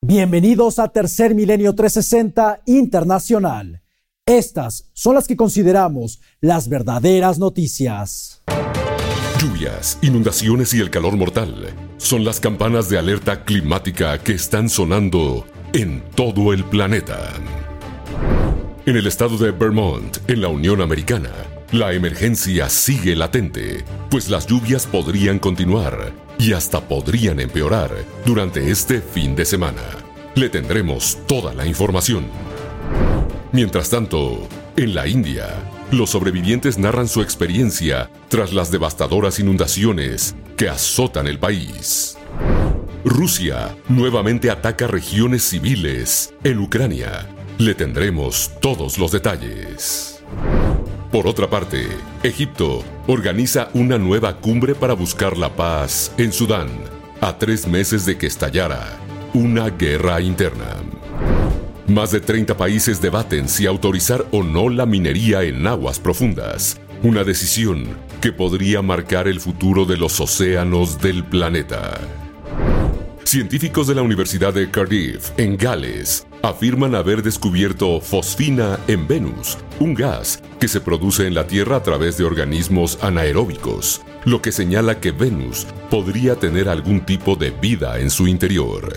Bienvenidos a Tercer Milenio 360 Internacional. Estas son las que consideramos las verdaderas noticias. Lluvias, inundaciones y el calor mortal son las campanas de alerta climática que están sonando en todo el planeta. En el estado de Vermont, en la Unión Americana, la emergencia sigue latente, pues las lluvias podrían continuar y hasta podrían empeorar durante este fin de semana. Le tendremos toda la información. Mientras tanto, en la India, los sobrevivientes narran su experiencia tras las devastadoras inundaciones que azotan el país. Rusia nuevamente ataca regiones civiles en Ucrania. Le tendremos todos los detalles. Por otra parte, Egipto organiza una nueva cumbre para buscar la paz en Sudán, a tres meses de que estallara una guerra interna. Más de 30 países debaten si autorizar o no la minería en aguas profundas, una decisión que podría marcar el futuro de los océanos del planeta. Científicos de la Universidad de Cardiff, en Gales, afirman haber descubierto fosfina en Venus, un gas que se produce en la Tierra a través de organismos anaeróbicos, lo que señala que Venus podría tener algún tipo de vida en su interior.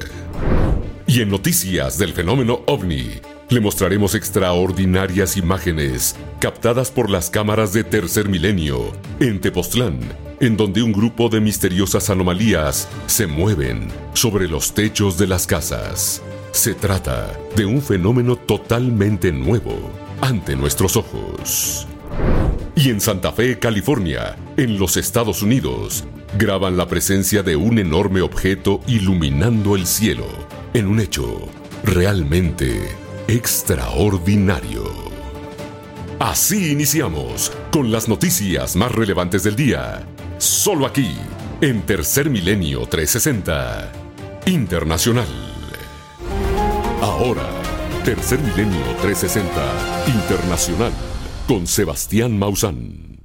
Y en noticias del fenómeno ovni, le mostraremos extraordinarias imágenes captadas por las cámaras de Tercer Milenio en Tepoztlán, en donde un grupo de misteriosas anomalías se mueven sobre los techos de las casas. Se trata de un fenómeno totalmente nuevo ante nuestros ojos. Y en Santa Fe, California, en los Estados Unidos, graban la presencia de un enorme objeto iluminando el cielo, en un hecho realmente extraordinario. Así iniciamos con las noticias más relevantes del día, solo aquí, en Tercer Milenio 360, Internacional. Ahora, Tercer Milenio 360 Internacional con Sebastián Maussan.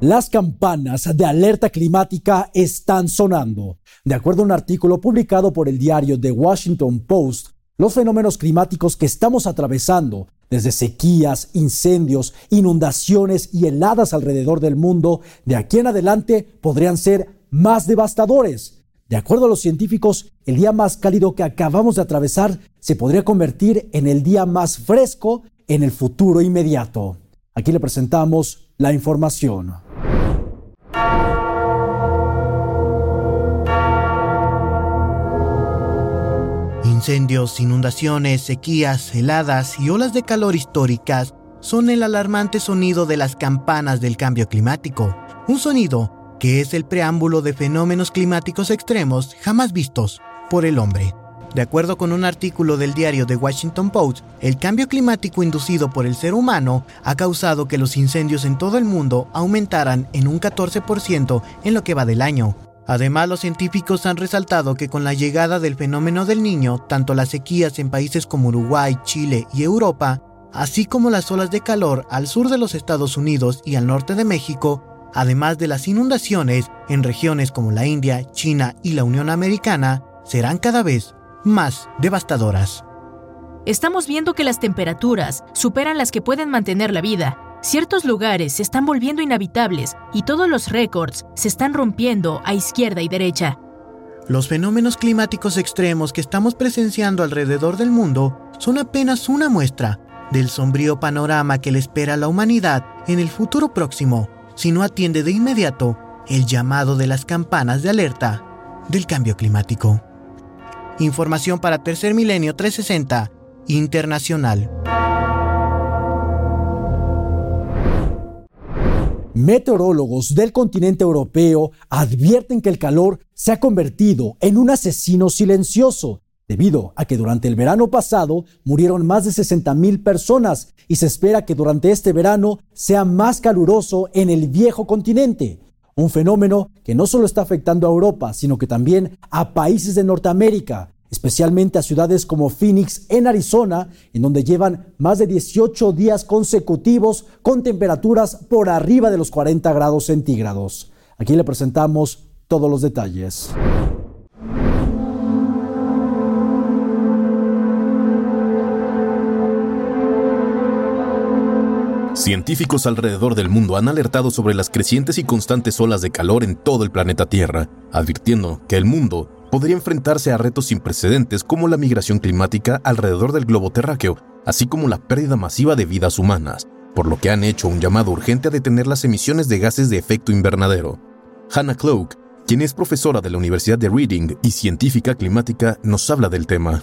Las campanas de alerta climática están sonando. De acuerdo a un artículo publicado por el diario The Washington Post, los fenómenos climáticos que estamos atravesando, desde sequías, incendios, inundaciones y heladas alrededor del mundo, de aquí en adelante podrían ser más devastadores. De acuerdo a los científicos, el día más cálido que acabamos de atravesar se podría convertir en el día más fresco en el futuro inmediato. Aquí le presentamos la información. Incendios, inundaciones, sequías, heladas y olas de calor históricas son el alarmante sonido de las campanas del cambio climático, un sonido que es el preámbulo de fenómenos climáticos extremos jamás vistos por el hombre. De acuerdo con un artículo del diario The Washington Post, el cambio climático inducido por el ser humano ha causado que los incendios en todo el mundo aumentaran en un 14% en lo que va del año. Además, los científicos han resaltado que con la llegada del fenómeno del niño, tanto las sequías en países como Uruguay, Chile y Europa, así como las olas de calor al sur de los Estados Unidos y al norte de México, además de las inundaciones en regiones como la India, China y la Unión Americana, serán cada vez más devastadoras. Estamos viendo que las temperaturas superan las que pueden mantener la vida. Ciertos lugares se están volviendo inhabitables y todos los récords se están rompiendo a izquierda y derecha. Los fenómenos climáticos extremos que estamos presenciando alrededor del mundo son apenas una muestra del sombrío panorama que le espera a la humanidad en el futuro próximo si no atiende de inmediato el llamado de las campanas de alerta del cambio climático. Información para Tercer Milenio 360 Internacional. Meteorólogos del continente europeo advierten que el calor se ha convertido en un asesino silencioso debido a que durante el verano pasado murieron más de 60 mil personas y se espera que durante este verano sea más caluroso en el viejo continente. Un fenómeno que no solo está afectando a Europa, sino que también a países de Norteamérica, especialmente a ciudades como Phoenix, en Arizona, en donde llevan más de 18 días consecutivos con temperaturas por arriba de los 40 grados centígrados. Aquí le presentamos todos los detalles. Científicos alrededor del mundo han alertado sobre las crecientes y constantes olas de calor en todo el planeta Tierra, advirtiendo que el mundo podría enfrentarse a retos sin precedentes como la migración climática alrededor del globo terráqueo, así como la pérdida masiva de vidas humanas, por lo que han hecho un llamado urgente a detener las emisiones de gases de efecto invernadero. Hannah Cloak, quien es profesora de la Universidad de Reading y científica climática, nos habla del tema.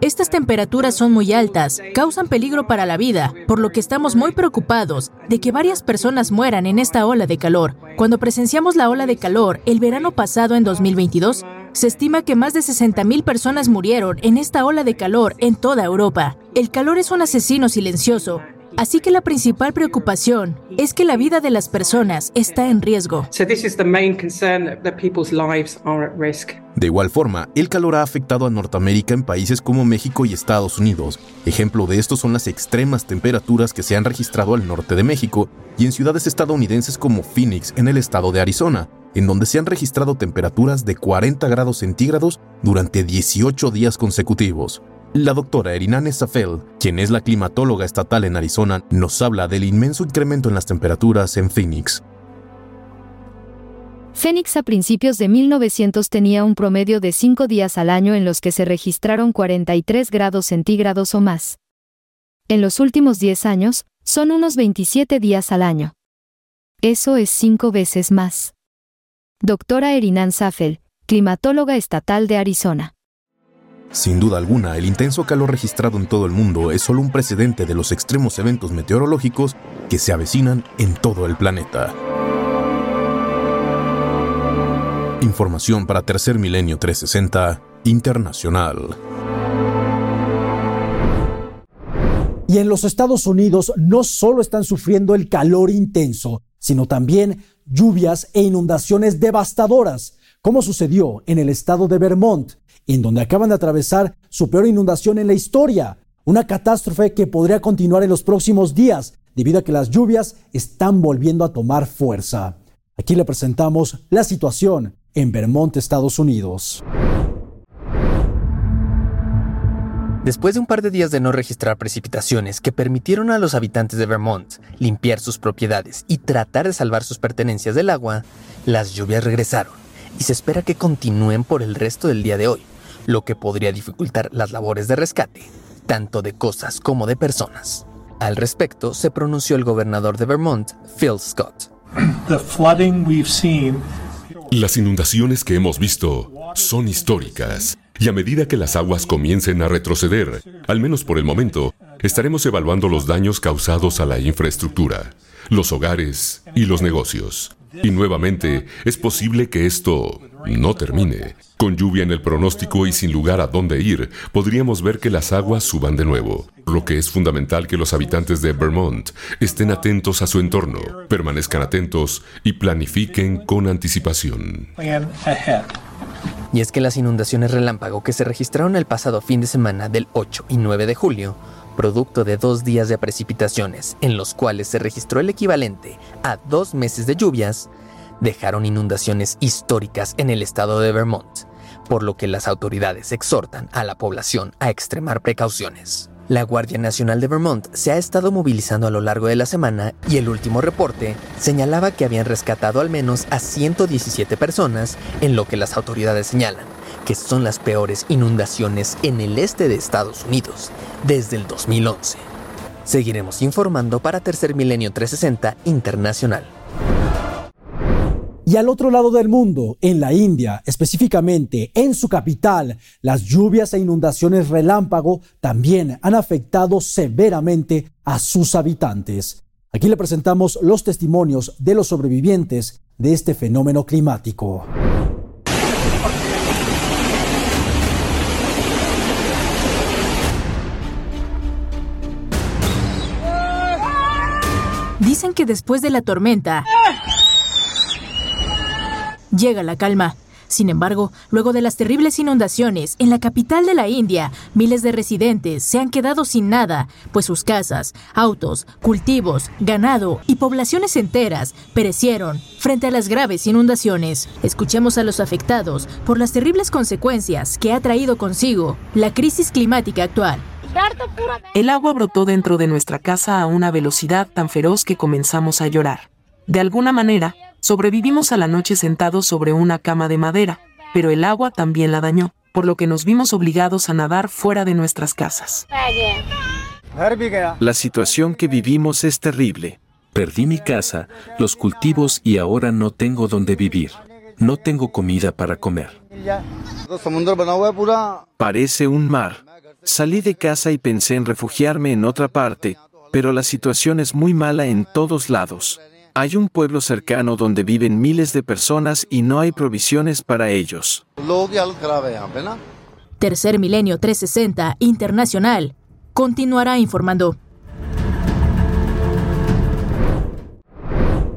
Estas temperaturas son muy altas, causan peligro para la vida, por lo que estamos muy preocupados de que varias personas mueran en esta ola de calor. Cuando presenciamos la ola de calor el verano pasado en 2022, se estima que más de 60.000 personas murieron en esta ola de calor en toda Europa. El calor es un asesino silencioso Así que la principal preocupación es que la vida de las personas está en riesgo. De igual forma, el calor ha afectado a Norteamérica en países como México y Estados Unidos. Ejemplo de esto son las extremas temperaturas que se han registrado al norte de México y en ciudades estadounidenses como Phoenix en el estado de Arizona, en donde se han registrado temperaturas de 40 grados centígrados durante 18 días consecutivos. La doctora Erinane Safel, quien es la climatóloga estatal en Arizona, nos habla del inmenso incremento en las temperaturas en Phoenix. Phoenix a principios de 1900 tenía un promedio de 5 días al año en los que se registraron 43 grados centígrados o más. En los últimos 10 años, son unos 27 días al año. Eso es 5 veces más. Doctora Erinan Safel, climatóloga estatal de Arizona. Sin duda alguna, el intenso calor registrado en todo el mundo es solo un precedente de los extremos eventos meteorológicos que se avecinan en todo el planeta. Información para Tercer Milenio 360 Internacional. Y en los Estados Unidos no solo están sufriendo el calor intenso, sino también lluvias e inundaciones devastadoras, como sucedió en el estado de Vermont, en donde acaban de atravesar su peor inundación en la historia, una catástrofe que podría continuar en los próximos días debido a que las lluvias están volviendo a tomar fuerza. Aquí le presentamos la situación en Vermont, Estados Unidos. Después de un par de días de no registrar precipitaciones que permitieron a los habitantes de Vermont limpiar sus propiedades y tratar de salvar sus pertenencias del agua, las lluvias regresaron y se espera que continúen por el resto del día de hoy lo que podría dificultar las labores de rescate, tanto de cosas como de personas. Al respecto, se pronunció el gobernador de Vermont, Phil Scott. Las inundaciones que hemos visto son históricas y a medida que las aguas comiencen a retroceder, al menos por el momento, estaremos evaluando los daños causados a la infraestructura, los hogares y los negocios. Y nuevamente, es posible que esto no termine. Con lluvia en el pronóstico y sin lugar a dónde ir, podríamos ver que las aguas suban de nuevo, lo que es fundamental que los habitantes de Vermont estén atentos a su entorno, permanezcan atentos y planifiquen con anticipación. Y es que las inundaciones relámpago que se registraron el pasado fin de semana del 8 y 9 de julio producto de dos días de precipitaciones, en los cuales se registró el equivalente a dos meses de lluvias, dejaron inundaciones históricas en el estado de Vermont, por lo que las autoridades exhortan a la población a extremar precauciones. La Guardia Nacional de Vermont se ha estado movilizando a lo largo de la semana y el último reporte señalaba que habían rescatado al menos a 117 personas, en lo que las autoridades señalan que son las peores inundaciones en el este de Estados Unidos desde el 2011. Seguiremos informando para Tercer Milenio 360 Internacional. Y al otro lado del mundo, en la India, específicamente en su capital, las lluvias e inundaciones relámpago también han afectado severamente a sus habitantes. Aquí le presentamos los testimonios de los sobrevivientes de este fenómeno climático. Dicen que después de la tormenta llega la calma. Sin embargo, luego de las terribles inundaciones en la capital de la India, miles de residentes se han quedado sin nada, pues sus casas, autos, cultivos, ganado y poblaciones enteras perecieron frente a las graves inundaciones. Escuchemos a los afectados por las terribles consecuencias que ha traído consigo la crisis climática actual. El agua brotó dentro de nuestra casa a una velocidad tan feroz que comenzamos a llorar. De alguna manera, sobrevivimos a la noche sentados sobre una cama de madera, pero el agua también la dañó, por lo que nos vimos obligados a nadar fuera de nuestras casas. La situación que vivimos es terrible. Perdí mi casa, los cultivos y ahora no tengo dónde vivir. No tengo comida para comer. Parece un mar. Salí de casa y pensé en refugiarme en otra parte, pero la situación es muy mala en todos lados. Hay un pueblo cercano donde viven miles de personas y no hay provisiones para ellos. Tercer Milenio 360 Internacional continuará informando.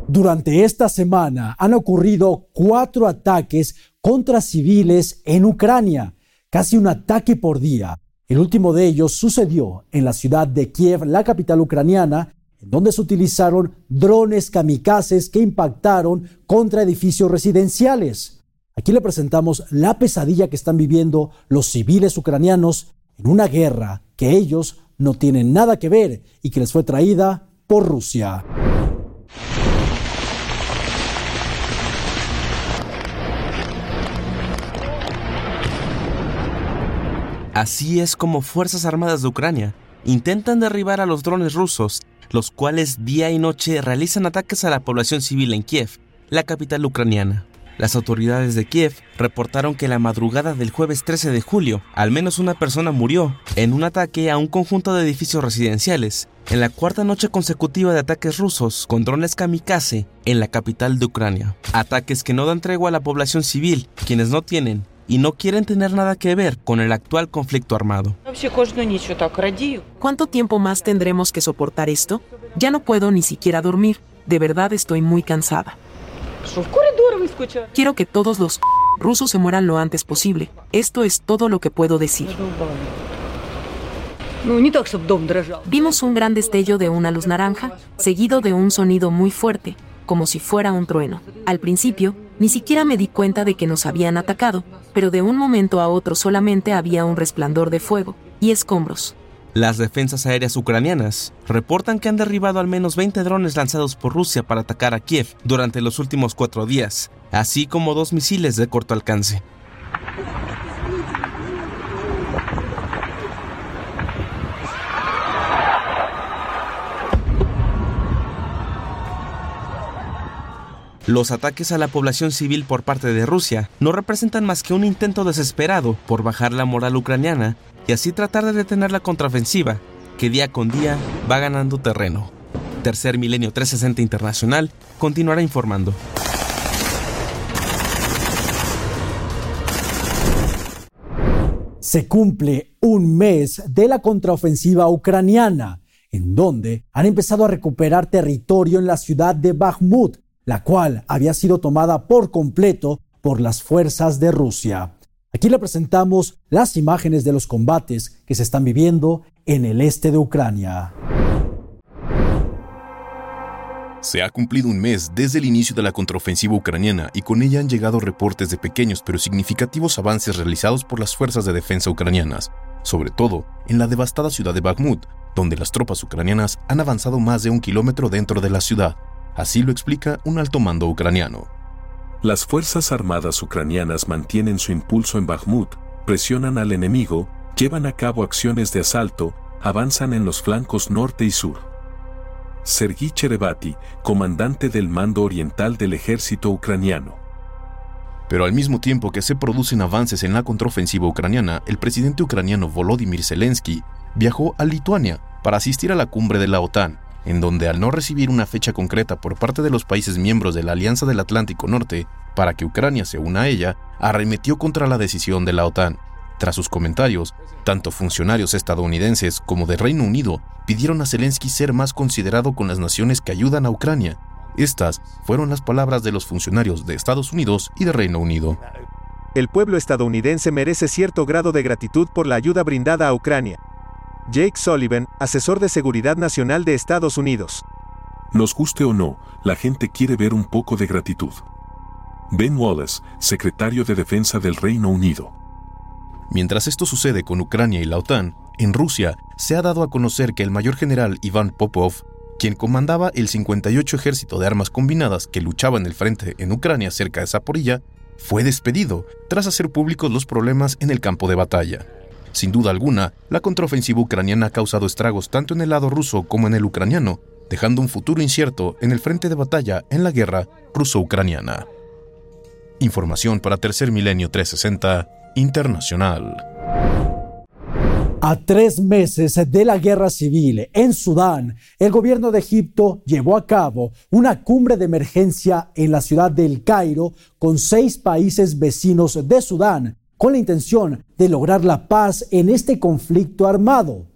Durante esta semana han ocurrido cuatro ataques contra civiles en Ucrania, casi un ataque por día. El último de ellos sucedió en la ciudad de Kiev, la capital ucraniana, en donde se utilizaron drones kamikazes que impactaron contra edificios residenciales. Aquí le presentamos la pesadilla que están viviendo los civiles ucranianos en una guerra que ellos no tienen nada que ver y que les fue traída por Rusia. Así es como Fuerzas Armadas de Ucrania intentan derribar a los drones rusos, los cuales día y noche realizan ataques a la población civil en Kiev, la capital ucraniana. Las autoridades de Kiev reportaron que la madrugada del jueves 13 de julio, al menos una persona murió en un ataque a un conjunto de edificios residenciales, en la cuarta noche consecutiva de ataques rusos con drones kamikaze en la capital de Ucrania. Ataques que no dan tregua a la población civil, quienes no tienen y no quieren tener nada que ver con el actual conflicto armado. ¿Cuánto tiempo más tendremos que soportar esto? Ya no puedo ni siquiera dormir. De verdad estoy muy cansada. Quiero que todos los rusos se mueran lo antes posible. Esto es todo lo que puedo decir. Vimos un gran destello de una luz naranja, seguido de un sonido muy fuerte, como si fuera un trueno. Al principio, ni siquiera me di cuenta de que nos habían atacado, pero de un momento a otro solamente había un resplandor de fuego y escombros. Las defensas aéreas ucranianas reportan que han derribado al menos 20 drones lanzados por Rusia para atacar a Kiev durante los últimos cuatro días, así como dos misiles de corto alcance. Los ataques a la población civil por parte de Rusia no representan más que un intento desesperado por bajar la moral ucraniana y así tratar de detener la contraofensiva, que día con día va ganando terreno. Tercer Milenio 360 Internacional continuará informando. Se cumple un mes de la contraofensiva ucraniana, en donde han empezado a recuperar territorio en la ciudad de Bakhmut, la cual había sido tomada por completo por las fuerzas de Rusia. Aquí le presentamos las imágenes de los combates que se están viviendo en el este de Ucrania. Se ha cumplido un mes desde el inicio de la contraofensiva ucraniana y con ella han llegado reportes de pequeños pero significativos avances realizados por las fuerzas de defensa ucranianas, sobre todo en la devastada ciudad de Bakhmut, donde las tropas ucranianas han avanzado más de un kilómetro dentro de la ciudad. Así lo explica un alto mando ucraniano. Las Fuerzas Armadas ucranianas mantienen su impulso en Bakhmut, presionan al enemigo, llevan a cabo acciones de asalto, avanzan en los flancos norte y sur. Sergi Cherevati, comandante del mando oriental del ejército ucraniano. Pero al mismo tiempo que se producen avances en la contraofensiva ucraniana, el presidente ucraniano Volodymyr Zelensky viajó a Lituania para asistir a la cumbre de la OTAN en donde al no recibir una fecha concreta por parte de los países miembros de la Alianza del Atlántico Norte para que Ucrania se una a ella, arremetió contra la decisión de la OTAN. Tras sus comentarios, tanto funcionarios estadounidenses como de Reino Unido pidieron a Zelensky ser más considerado con las naciones que ayudan a Ucrania. Estas fueron las palabras de los funcionarios de Estados Unidos y de Reino Unido. El pueblo estadounidense merece cierto grado de gratitud por la ayuda brindada a Ucrania, Jake Sullivan, asesor de Seguridad Nacional de Estados Unidos. Nos guste o no, la gente quiere ver un poco de gratitud. Ben Wallace, secretario de Defensa del Reino Unido. Mientras esto sucede con Ucrania y la OTAN, En Rusia se ha dado a conocer que el mayor general Iván Popov, quien comandaba el 58 ejército de armas combinadas que luchaba en el frente en Ucrania cerca de Zaporilla, fue despedido tras hacer públicos los problemas en el campo de batalla. Sin duda alguna, la contraofensiva ucraniana ha causado estragos tanto en el lado ruso como en el ucraniano, dejando un futuro incierto en el frente de batalla en la guerra ruso-ucraniana. Información para Tercer Milenio 360 Internacional. A tres meses de la guerra civil en Sudán, el gobierno de Egipto llevó a cabo una cumbre de emergencia en la ciudad del Cairo con seis países vecinos de Sudán, con la intención de lograr la paz en este conflicto armado,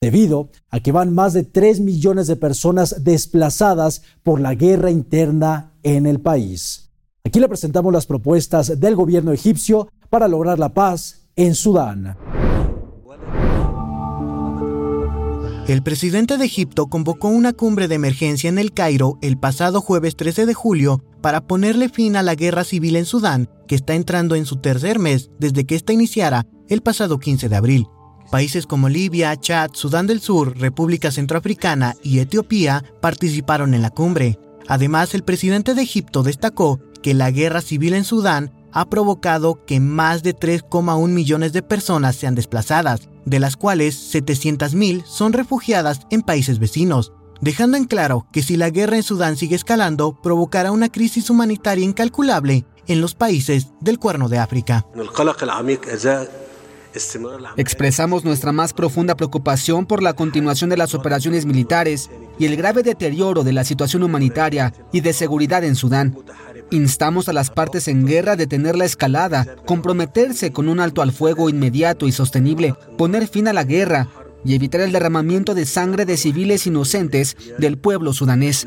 debido a que van más de tres millones de personas desplazadas por la guerra interna en el país. Aquí le presentamos las propuestas del gobierno egipcio para lograr la paz en Sudán. El presidente de Egipto convocó una cumbre de emergencia en el Cairo el pasado jueves 13 de julio para ponerle fin a la guerra civil en Sudán, que está entrando en su tercer mes desde que ésta iniciara el pasado 15 de abril. Países como Libia, Chad, Sudán del Sur, República Centroafricana y Etiopía participaron en la cumbre. Además, el presidente de Egipto destacó que la guerra civil en Sudán ha provocado que más de 3,1 millones de personas sean desplazadas, de las cuales 700.000 son refugiadas en países vecinos, dejando en claro que si la guerra en Sudán sigue escalando, provocará una crisis humanitaria incalculable en los países del Cuerno de África. Expresamos nuestra más profunda preocupación por la continuación de las operaciones militares y el grave deterioro de la situación humanitaria y de seguridad en Sudán. Instamos a las partes en guerra a detener la escalada, comprometerse con un alto al fuego inmediato y sostenible, poner fin a la guerra y evitar el derramamiento de sangre de civiles inocentes del pueblo sudanés.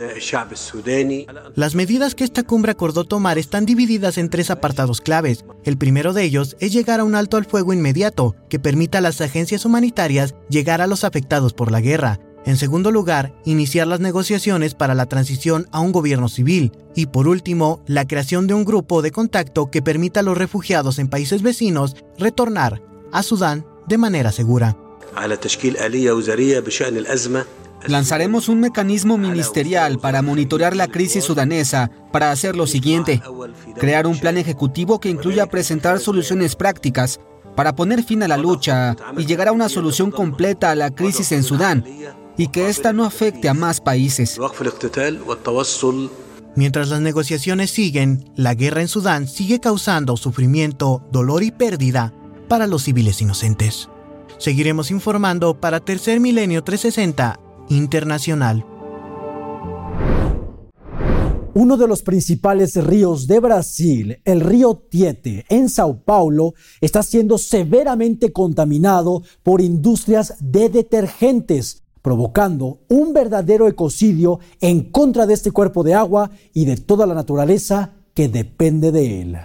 Las medidas que esta cumbre acordó tomar están divididas en tres apartados claves. El primero de ellos es llegar a un alto al fuego inmediato que permita a las agencias humanitarias llegar a los afectados por la guerra. En segundo lugar, iniciar las negociaciones para la transición a un gobierno civil. Y por último, la creación de un grupo de contacto que permita a los refugiados en países vecinos retornar a Sudán de manera segura. Lanzaremos un mecanismo ministerial para monitorear la crisis sudanesa para hacer lo siguiente, crear un plan ejecutivo que incluya presentar soluciones prácticas para poner fin a la lucha y llegar a una solución completa a la crisis en Sudán y que ésta no afecte a más países. Mientras las negociaciones siguen, la guerra en Sudán sigue causando sufrimiento, dolor y pérdida para los civiles inocentes. Seguiremos informando para Tercer Milenio 360 Internacional. Uno de los principales ríos de Brasil, el río Tiete, en Sao Paulo, está siendo severamente contaminado por industrias de detergentes, provocando un verdadero ecocidio en contra de este cuerpo de agua y de toda la naturaleza que depende de él.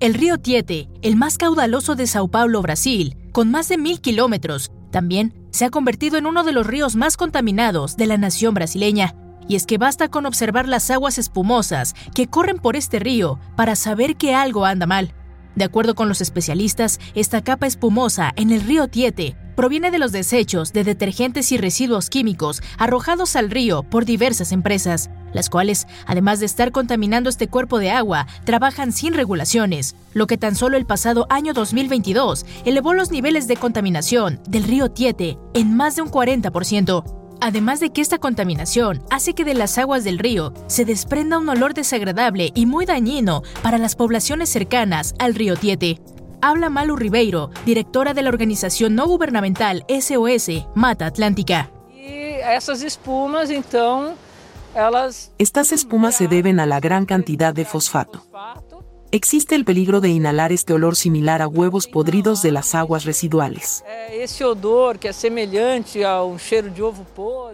El río Tiete, el más caudaloso de Sao Paulo, Brasil, con más de mil kilómetros, también se ha convertido en uno de los ríos más contaminados de la nación brasileña. Y es que basta con observar las aguas espumosas que corren por este río para saber que algo anda mal. De acuerdo con los especialistas, esta capa espumosa en el río Tiete proviene de los desechos de detergentes y residuos químicos arrojados al río por diversas empresas, las cuales, además de estar contaminando este cuerpo de agua, trabajan sin regulaciones, lo que tan solo el pasado año 2022 elevó los niveles de contaminación del río Tiete en más de un 40%. Además de que esta contaminación hace que de las aguas del río se desprenda un olor desagradable y muy dañino para las poblaciones cercanas al río Tiete. Habla Malu Ribeiro, directora de la organización no gubernamental SOS Mata Atlántica. Estas espumas se deben a la gran cantidad de fosfato existe el peligro de inhalar este olor similar a huevos podridos de las aguas residuales.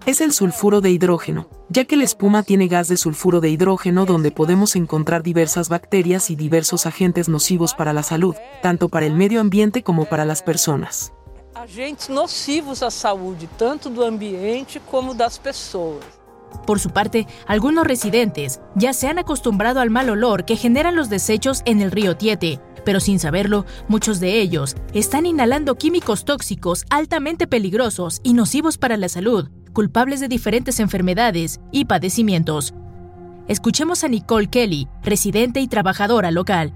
Es el sulfuro de hidrógeno, ya que la espuma tiene gas de sulfuro de hidrógeno donde podemos encontrar diversas bacterias y diversos agentes nocivos para la salud, tanto para el medio ambiente como para las personas. Agentes nocivos à saúde, tanto do ambiente como das pessoas. Por su parte, algunos residentes ya se han acostumbrado al mal olor que generan los desechos en el río Tiete, pero sin saberlo, muchos de ellos están inhalando químicos tóxicos altamente peligrosos y nocivos para la salud, culpables de diferentes enfermedades y padecimientos. Escuchemos a Nicole Kelly, residente y trabajadora local.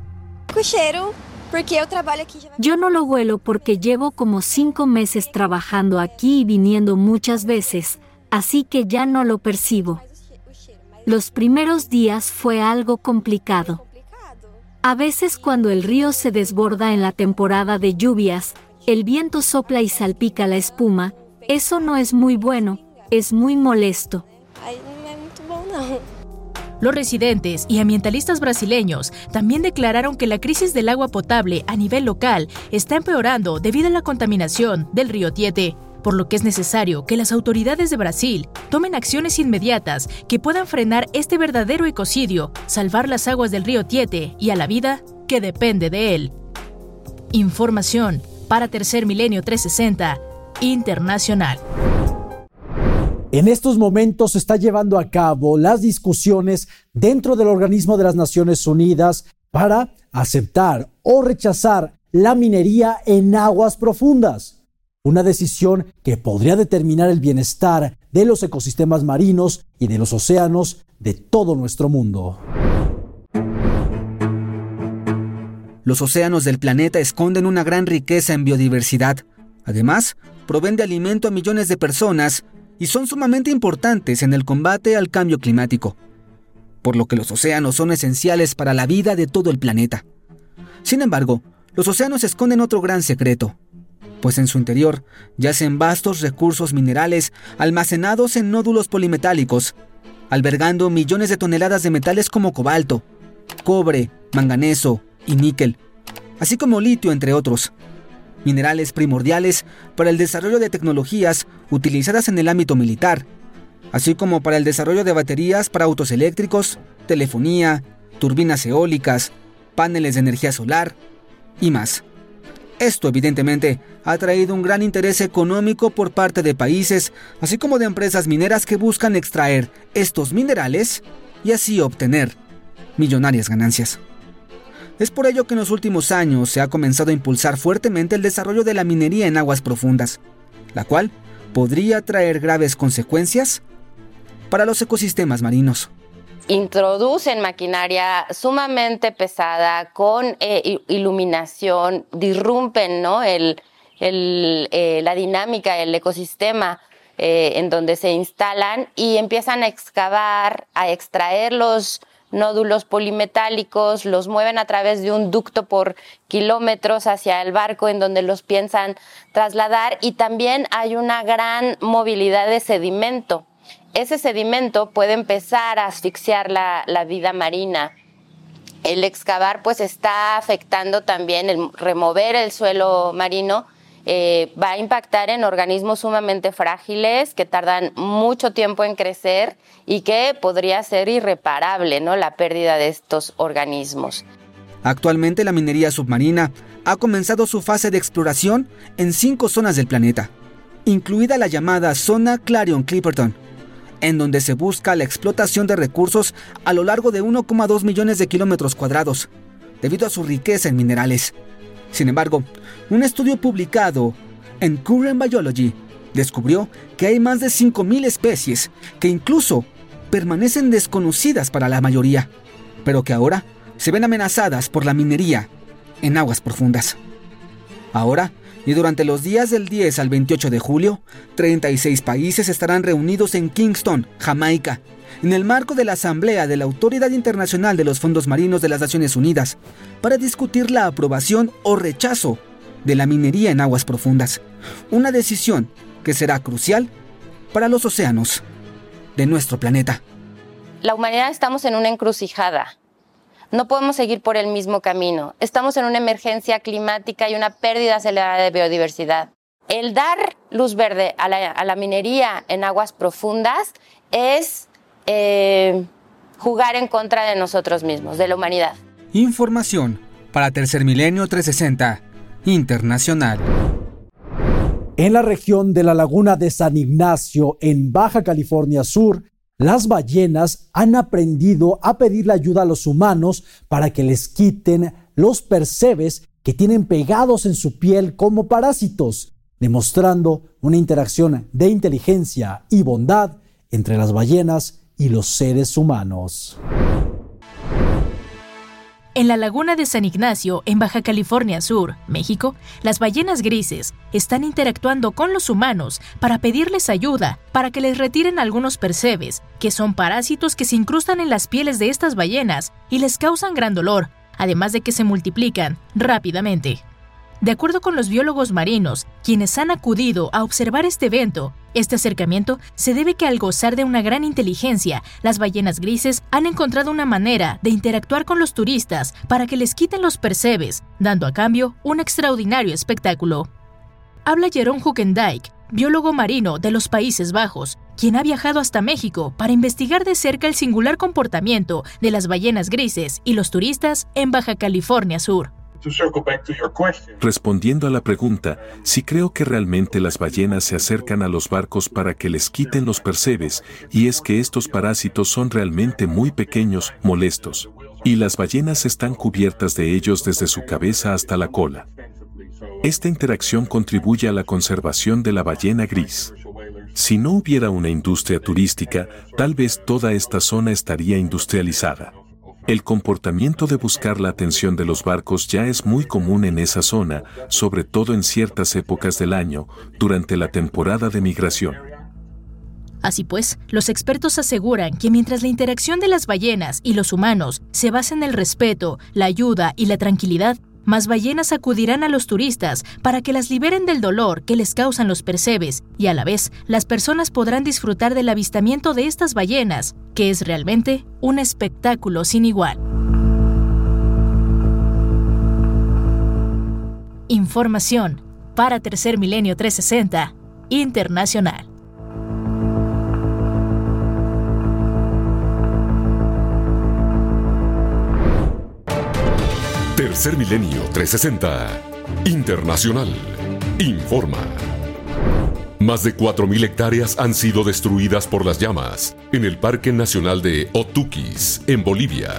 Yo no lo huelo porque llevo como cinco meses trabajando aquí y viniendo muchas veces, así que ya no lo percibo. Los primeros días fue algo complicado. A veces cuando el río se desborda en la temporada de lluvias, el viento sopla y salpica la espuma, eso no es muy bueno, es muy molesto. Los residentes y ambientalistas brasileños también declararon que la crisis del agua potable a nivel local está empeorando debido a la contaminación del río Tiete por lo que es necesario que las autoridades de Brasil tomen acciones inmediatas que puedan frenar este verdadero ecocidio, salvar las aguas del río Tiete y a la vida que depende de él. Información para Tercer Milenio 360 Internacional. En estos momentos se está llevando a cabo las discusiones dentro del organismo de las Naciones Unidas para aceptar o rechazar la minería en aguas profundas una decisión que podría determinar el bienestar de los ecosistemas marinos y de los océanos de todo nuestro mundo. Los océanos del planeta esconden una gran riqueza en biodiversidad. Además, proveen de alimento a millones de personas y son sumamente importantes en el combate al cambio climático, por lo que los océanos son esenciales para la vida de todo el planeta. Sin embargo, los océanos esconden otro gran secreto, pues en su interior yacen vastos recursos minerales almacenados en nódulos polimetálicos, albergando millones de toneladas de metales como cobalto, cobre, manganeso y níquel, así como litio entre otros, minerales primordiales para el desarrollo de tecnologías utilizadas en el ámbito militar, así como para el desarrollo de baterías para autos eléctricos, telefonía, turbinas eólicas, paneles de energía solar y más. Esto evidentemente ha traído un gran interés económico por parte de países, así como de empresas mineras que buscan extraer estos minerales y así obtener millonarias ganancias. Es por ello que en los últimos años se ha comenzado a impulsar fuertemente el desarrollo de la minería en aguas profundas, la cual podría traer graves consecuencias para los ecosistemas marinos introducen maquinaria sumamente pesada con eh, iluminación, disrumpen ¿no? el, eh, la dinámica, el ecosistema eh, en donde se instalan y empiezan a excavar, a extraer los nódulos polimetálicos, los mueven a través de un ducto por kilómetros hacia el barco en donde los piensan trasladar y también hay una gran movilidad de sedimento ese sedimento puede empezar a asfixiar la, vida marina. El excavar pues está afectando también, el remover el suelo marino eh, va a impactar en organismos sumamente frágiles que tardan mucho tiempo en crecer y que podría ser irreparable ¿no? la pérdida de estos organismos. Actualmente la minería submarina ha comenzado su fase de exploración en cinco zonas del planeta, incluida la llamada zona Clarion Clipperton, en donde se busca la explotación de recursos a lo largo de 1,2 millones de kilómetros cuadrados, debido a su riqueza en minerales. Sin embargo, un estudio publicado en Current Biology descubrió que hay más de 5.000 especies que incluso permanecen desconocidas para la mayoría, pero que ahora se ven amenazadas por la minería en aguas profundas. Ahora, y durante los días del 10 al 28 de julio, 36 países estarán reunidos en Kingston, Jamaica, en el marco de la Asamblea de la Autoridad Internacional de los Fondos Marinos de las Naciones Unidas, para discutir la aprobación o rechazo de la minería en aguas profundas, una decisión que será crucial para los océanos de nuestro planeta. La humanidad estamos en una encrucijada no podemos seguir por el mismo camino. Estamos en una emergencia climática y una pérdida acelerada de biodiversidad. El dar luz verde a la, minería en aguas profundas es eh, jugar en contra de nosotros mismos, de la humanidad. Información para Tercer Milenio 360 Internacional. En la región de la laguna de San Ignacio, en Baja California Sur, las ballenas han aprendido a pedirle ayuda a los humanos para que les quiten los percebes que tienen pegados en su piel como parásitos, demostrando una interacción de inteligencia y bondad entre las ballenas y los seres humanos. En la laguna de San Ignacio, en Baja California Sur, México, las ballenas grises están interactuando con los humanos para pedirles ayuda para que les retiren algunos percebes, que son parásitos que se incrustan en las pieles de estas ballenas y les causan gran dolor, además de que se multiplican rápidamente. De acuerdo con los biólogos marinos, quienes han acudido a observar este evento, este acercamiento se debe que al gozar de una gran inteligencia, las ballenas grises han encontrado una manera de interactuar con los turistas para que les quiten los percebes, dando a cambio un extraordinario espectáculo. Habla Jerón Huckendijk, biólogo marino de los Países Bajos, quien ha viajado hasta México para investigar de cerca el singular comportamiento de las ballenas grises y los turistas en Baja California Sur. Respondiendo a la pregunta, si creo que realmente las ballenas se acercan a los barcos para que les quiten los percebes, y es que estos parásitos son realmente muy pequeños, molestos, y las ballenas están cubiertas de ellos desde su cabeza hasta la cola. Esta interacción contribuye a la conservación de la ballena gris. Si no hubiera una industria turística, tal vez toda esta zona estaría industrializada. El comportamiento de buscar la atención de los barcos ya es muy común en esa zona, sobre todo en ciertas épocas del año, durante la temporada de migración. Así pues, los expertos aseguran que mientras la interacción de las ballenas y los humanos se basa en el respeto, la ayuda y la tranquilidad, más ballenas acudirán a los turistas para que las liberen del dolor que les causan los percebes y a la vez las personas podrán disfrutar del avistamiento de estas ballenas, que es realmente un espectáculo sin igual. Información para Tercer Milenio 360 Internacional. Tercer Milenio 360 Internacional informa. Más de 4.000 hectáreas han sido destruidas por las llamas en el Parque Nacional de Otukis, en Bolivia.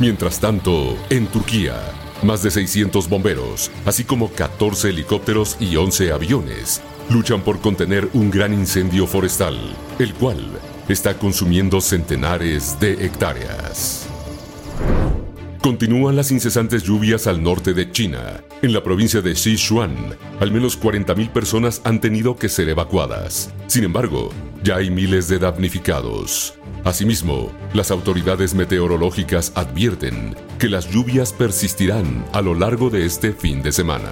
Mientras tanto, en Turquía, más de 600 bomberos, así como 14 helicópteros y 11 aviones, luchan por contener un gran incendio forestal, el cual está consumiendo centenares de hectáreas. Continúan las incesantes lluvias al norte de China. En la provincia de Sichuan, al menos 40.000 personas han tenido que ser evacuadas. Sin embargo, ya hay miles de damnificados. Asimismo, las autoridades meteorológicas advierten que las lluvias persistirán a lo largo de este fin de semana.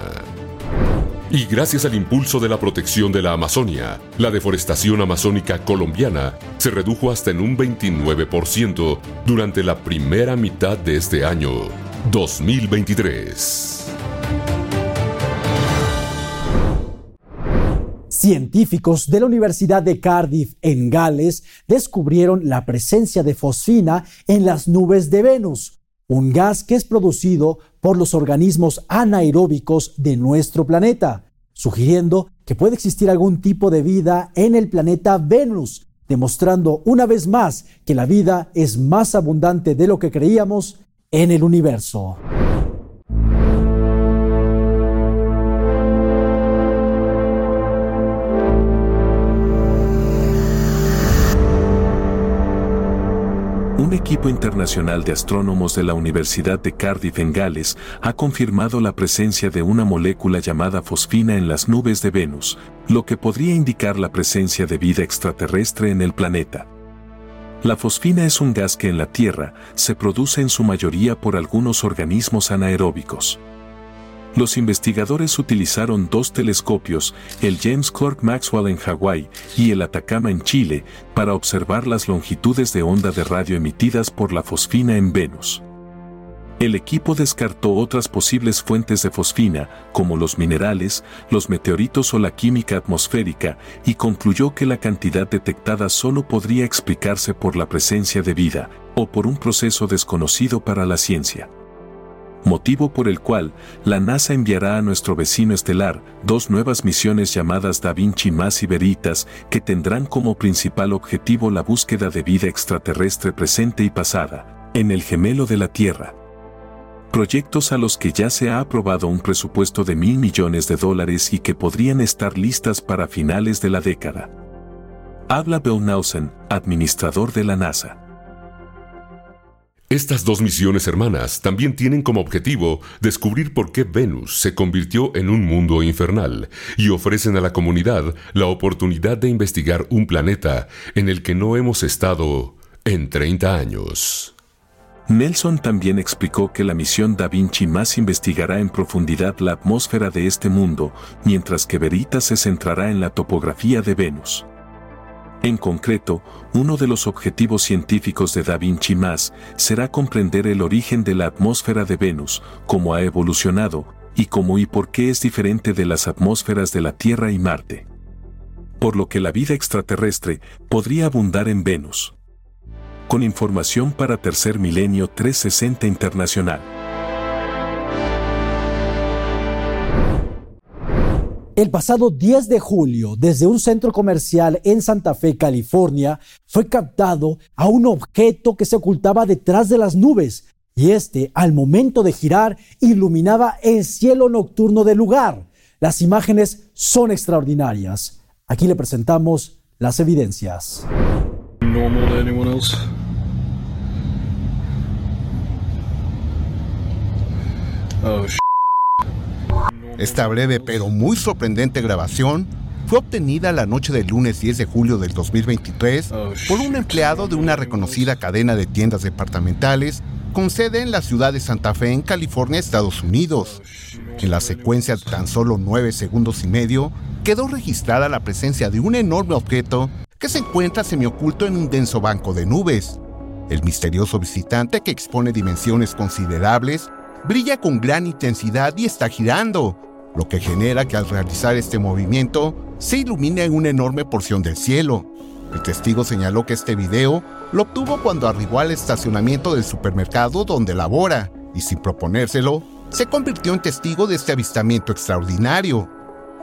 Y gracias al impulso de la protección de la Amazonia, la deforestación amazónica colombiana se redujo hasta en un 29% durante la primera mitad de este año, 2023. Científicos de la Universidad de Cardiff en Gales descubrieron la presencia de fosfina en las nubes de Venus, un gas que es producido por los organismos anaeróbicos de nuestro planeta, sugiriendo que puede existir algún tipo de vida en el planeta Venus, demostrando una vez más que la vida es más abundante de lo que creíamos en el universo. Un equipo internacional de astrónomos de la Universidad de Cardiff en Gales ha confirmado la presencia de una molécula llamada fosfina en las nubes de Venus, lo que podría indicar la presencia de vida extraterrestre en el planeta. La fosfina es un gas que en la Tierra se produce en su mayoría por algunos organismos anaeróbicos. Los investigadores utilizaron dos telescopios, el James Clerk Maxwell en Hawái y el Atacama en Chile, para observar las longitudes de onda de radio emitidas por la fosfina en Venus. El equipo descartó otras posibles fuentes de fosfina, como los minerales, los meteoritos o la química atmosférica, y concluyó que la cantidad detectada solo podría explicarse por la presencia de vida, o por un proceso desconocido para la ciencia motivo por el cual la NASA enviará a nuestro vecino estelar dos nuevas misiones llamadas Da Vinci Más y que tendrán como principal objetivo la búsqueda de vida extraterrestre presente y pasada, en el gemelo de la Tierra. proyectos a los que ya se ha aprobado un presupuesto de mil millones de dólares y que podrían estar listas para finales de la década. Habla Bill Nelson, administrador de la NASA. Estas dos misiones hermanas también tienen como objetivo descubrir por qué Venus se convirtió en un mundo infernal y ofrecen a la comunidad la oportunidad de investigar un planeta en el que no hemos estado en 30 años. Nelson también explicó que la misión Da Vinci más investigará en profundidad la atmósfera de este mundo, mientras que Veritas se centrará en la topografía de Venus. En concreto, uno de los objetivos científicos de Da Vinci más será comprender el origen de la atmósfera de Venus, cómo ha evolucionado, y cómo y por qué es diferente de las atmósferas de la Tierra y Marte. Por lo que la vida extraterrestre podría abundar en Venus. Con información para Tercer Milenio 360 Internacional. El pasado 10 de julio, desde un centro comercial en Santa Fe, California, fue captado a un objeto que se ocultaba detrás de las nubes y este, al momento de girar, iluminaba el cielo nocturno del lugar. Las imágenes son extraordinarias. Aquí le presentamos las evidencias. Oh, esta breve pero muy sorprendente grabación fue obtenida la noche del lunes 10 de julio del 2023 por un empleado de una reconocida cadena de tiendas departamentales con sede en la ciudad de Santa Fe, en California, Estados Unidos. En la secuencia de tan solo 9 segundos y medio, quedó registrada la presencia de un enorme objeto que se encuentra semioculto en un denso banco de nubes. El misterioso visitante, que expone dimensiones considerables, brilla con gran intensidad y está girando, lo que genera que al realizar este movimiento se ilumine una enorme porción del cielo. El testigo señaló que este video lo obtuvo cuando arribó al estacionamiento del supermercado donde labora y sin proponérselo, se convirtió en testigo de este avistamiento extraordinario.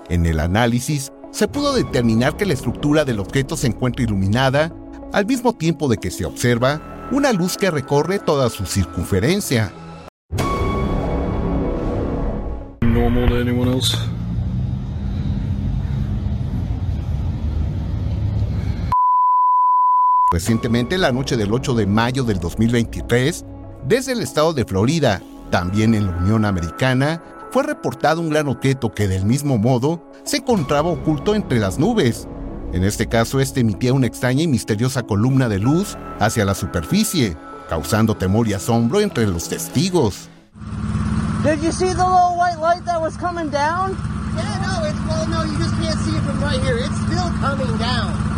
En el análisis, se pudo determinar que la estructura del objeto se encuentra iluminada al mismo tiempo de que se observa una luz que recorre toda su circunferencia. Recientemente, la noche del 8 de mayo del 2023, desde el estado de Florida, también en la Unión Americana, fue reportado un gran objeto que del mismo modo se encontraba oculto entre las nubes. En este caso, este emitía una extraña y misteriosa columna de luz hacia la superficie, causando temor y asombro entre los testigos. Did you see the light that was coming down? Yeah, no, it's well, no, you just can't see it from right here. It's still coming down.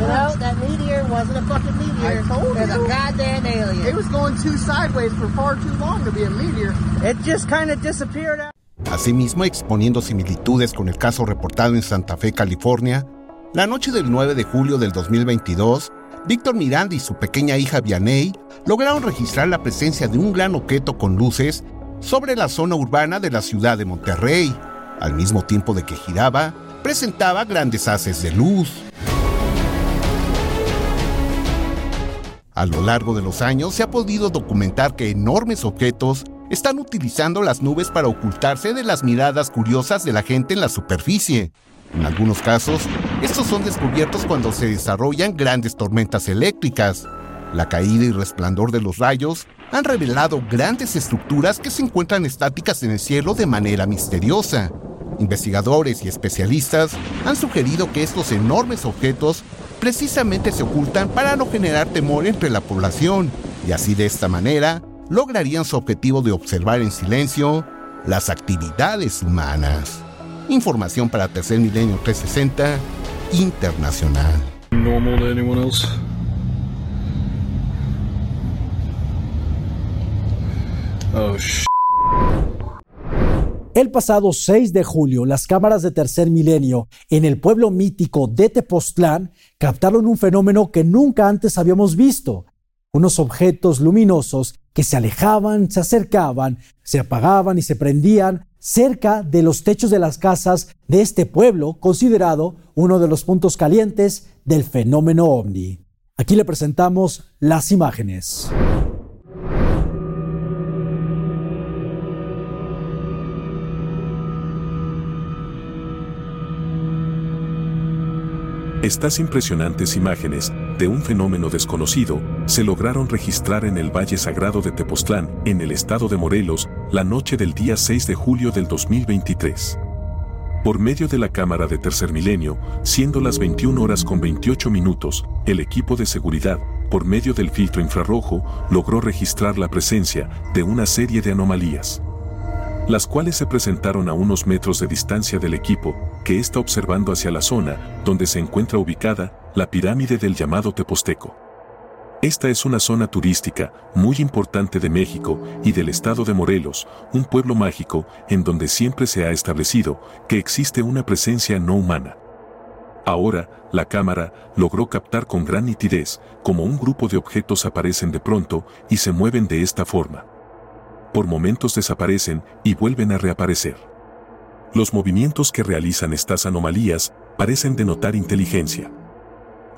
You know, that meteor wasn't a fucking meteor. I told it's you. a goddamn alien. It was going too sideways for far too long to be a meteor. It just kind of disappeared out. Asimismo, exponiendo similitudes con el caso reportado en Santa Fe, California, la noche del 9 de julio del 2022, Víctor Miranda y su pequeña hija Vianey lograron registrar la presencia de un gran objeto con luces sobre la zona urbana de la ciudad de Monterrey. Al mismo tiempo de que giraba, presentaba grandes haces de luz. A lo largo de los años se ha podido documentar que enormes objetos están utilizando las nubes para ocultarse de las miradas curiosas de la gente en la superficie. En algunos casos, estos son descubiertos cuando se desarrollan grandes tormentas eléctricas. La caída y resplandor de los rayos han revelado grandes estructuras que se encuentran estáticas en el cielo de manera misteriosa. Investigadores y especialistas han sugerido que estos enormes objetos precisamente se ocultan para no generar temor entre la población y así de esta manera lograrían su objetivo de observar en silencio las actividades humanas. Información para Tercer Milenio 360 Internacional. Oh, el pasado 6 de julio, las cámaras de Tercer Milenio en el pueblo mítico de Tepoztlán captaron un fenómeno que nunca antes habíamos visto. Unos objetos luminosos que se alejaban, se acercaban, se apagaban y se prendían cerca de los techos de las casas de este pueblo, considerado uno de los puntos calientes del fenómeno ovni. Aquí le presentamos las imágenes. Estas impresionantes imágenes de un fenómeno desconocido se lograron registrar en el Valle Sagrado de Tepoztlán, en el estado de Morelos, la noche del día 6 de julio del 2023. Por medio de la cámara de tercer milenio, siendo las 21 horas con 28 minutos, el equipo de seguridad, por medio del filtro infrarrojo, logró registrar la presencia de una serie de anomalías las cuales se presentaron a unos metros de distancia del equipo, que está observando hacia la zona donde se encuentra ubicada la pirámide del llamado Teposteco. Esta es una zona turística muy importante de México y del estado de Morelos, un pueblo mágico en donde siempre se ha establecido que existe una presencia no humana. Ahora, la cámara logró captar con gran nitidez cómo un grupo de objetos aparecen de pronto y se mueven de esta forma por momentos desaparecen y vuelven a reaparecer. Los movimientos que realizan estas anomalías parecen denotar inteligencia.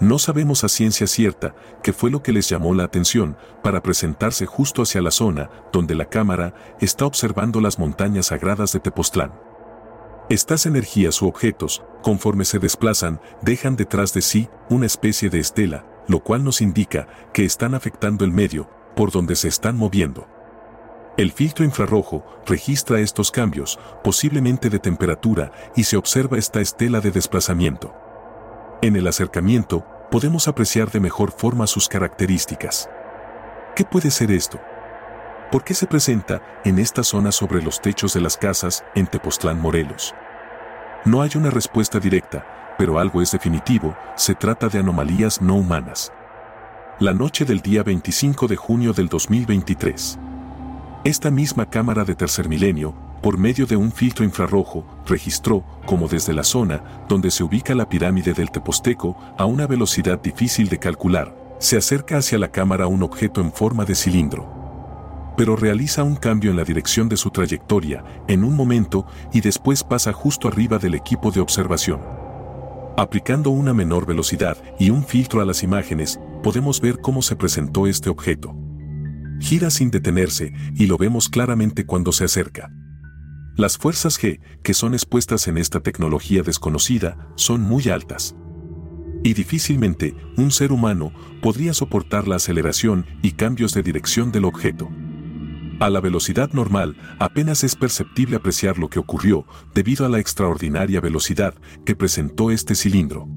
No sabemos a ciencia cierta qué fue lo que les llamó la atención para presentarse justo hacia la zona donde la cámara está observando las montañas sagradas de Tepoztlán. Estas energías u objetos, conforme se desplazan, dejan detrás de sí una especie de estela, lo cual nos indica que están afectando el medio por donde se están moviendo. El filtro infrarrojo registra estos cambios, posiblemente de temperatura, y se observa esta estela de desplazamiento. En el acercamiento, podemos apreciar de mejor forma sus características. ¿Qué puede ser esto? ¿Por qué se presenta en esta zona sobre los techos de las casas en Tepoztlán, Morelos? No hay una respuesta directa, pero algo es definitivo, se trata de anomalías no humanas. La noche del día 25 de junio del 2023. Esta misma cámara de tercer milenio, por medio de un filtro infrarrojo, registró como desde la zona donde se ubica la pirámide del Teposteco a una velocidad difícil de calcular, se acerca hacia la cámara un objeto en forma de cilindro. Pero realiza un cambio en la dirección de su trayectoria en un momento y después pasa justo arriba del equipo de observación. Aplicando una menor velocidad y un filtro a las imágenes, podemos ver cómo se presentó este objeto gira sin detenerse y lo vemos claramente cuando se acerca. Las fuerzas G, que son expuestas en esta tecnología desconocida, son muy altas. Y difícilmente un ser humano podría soportar la aceleración y cambios de dirección del objeto. A la velocidad normal apenas es perceptible apreciar lo que ocurrió debido a la extraordinaria velocidad que presentó este cilindro.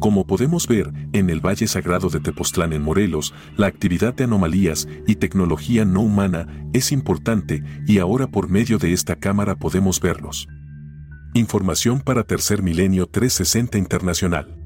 Como podemos ver, en el Valle Sagrado de Tepoztlán en Morelos, la actividad de anomalías y tecnología no humana es importante y ahora por medio de esta cámara podemos verlos. Información para Tercer Milenio 360 Internacional.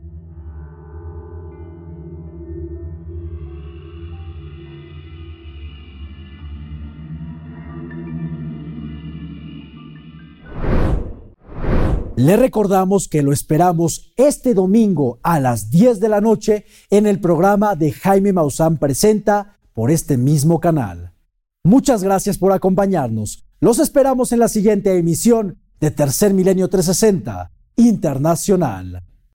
Le recordamos que lo esperamos este domingo a las 10 de la noche en el programa de Jaime Maussan Presenta por este mismo canal. Muchas gracias por acompañarnos. Los esperamos en la siguiente emisión de Tercer Milenio 360 Internacional.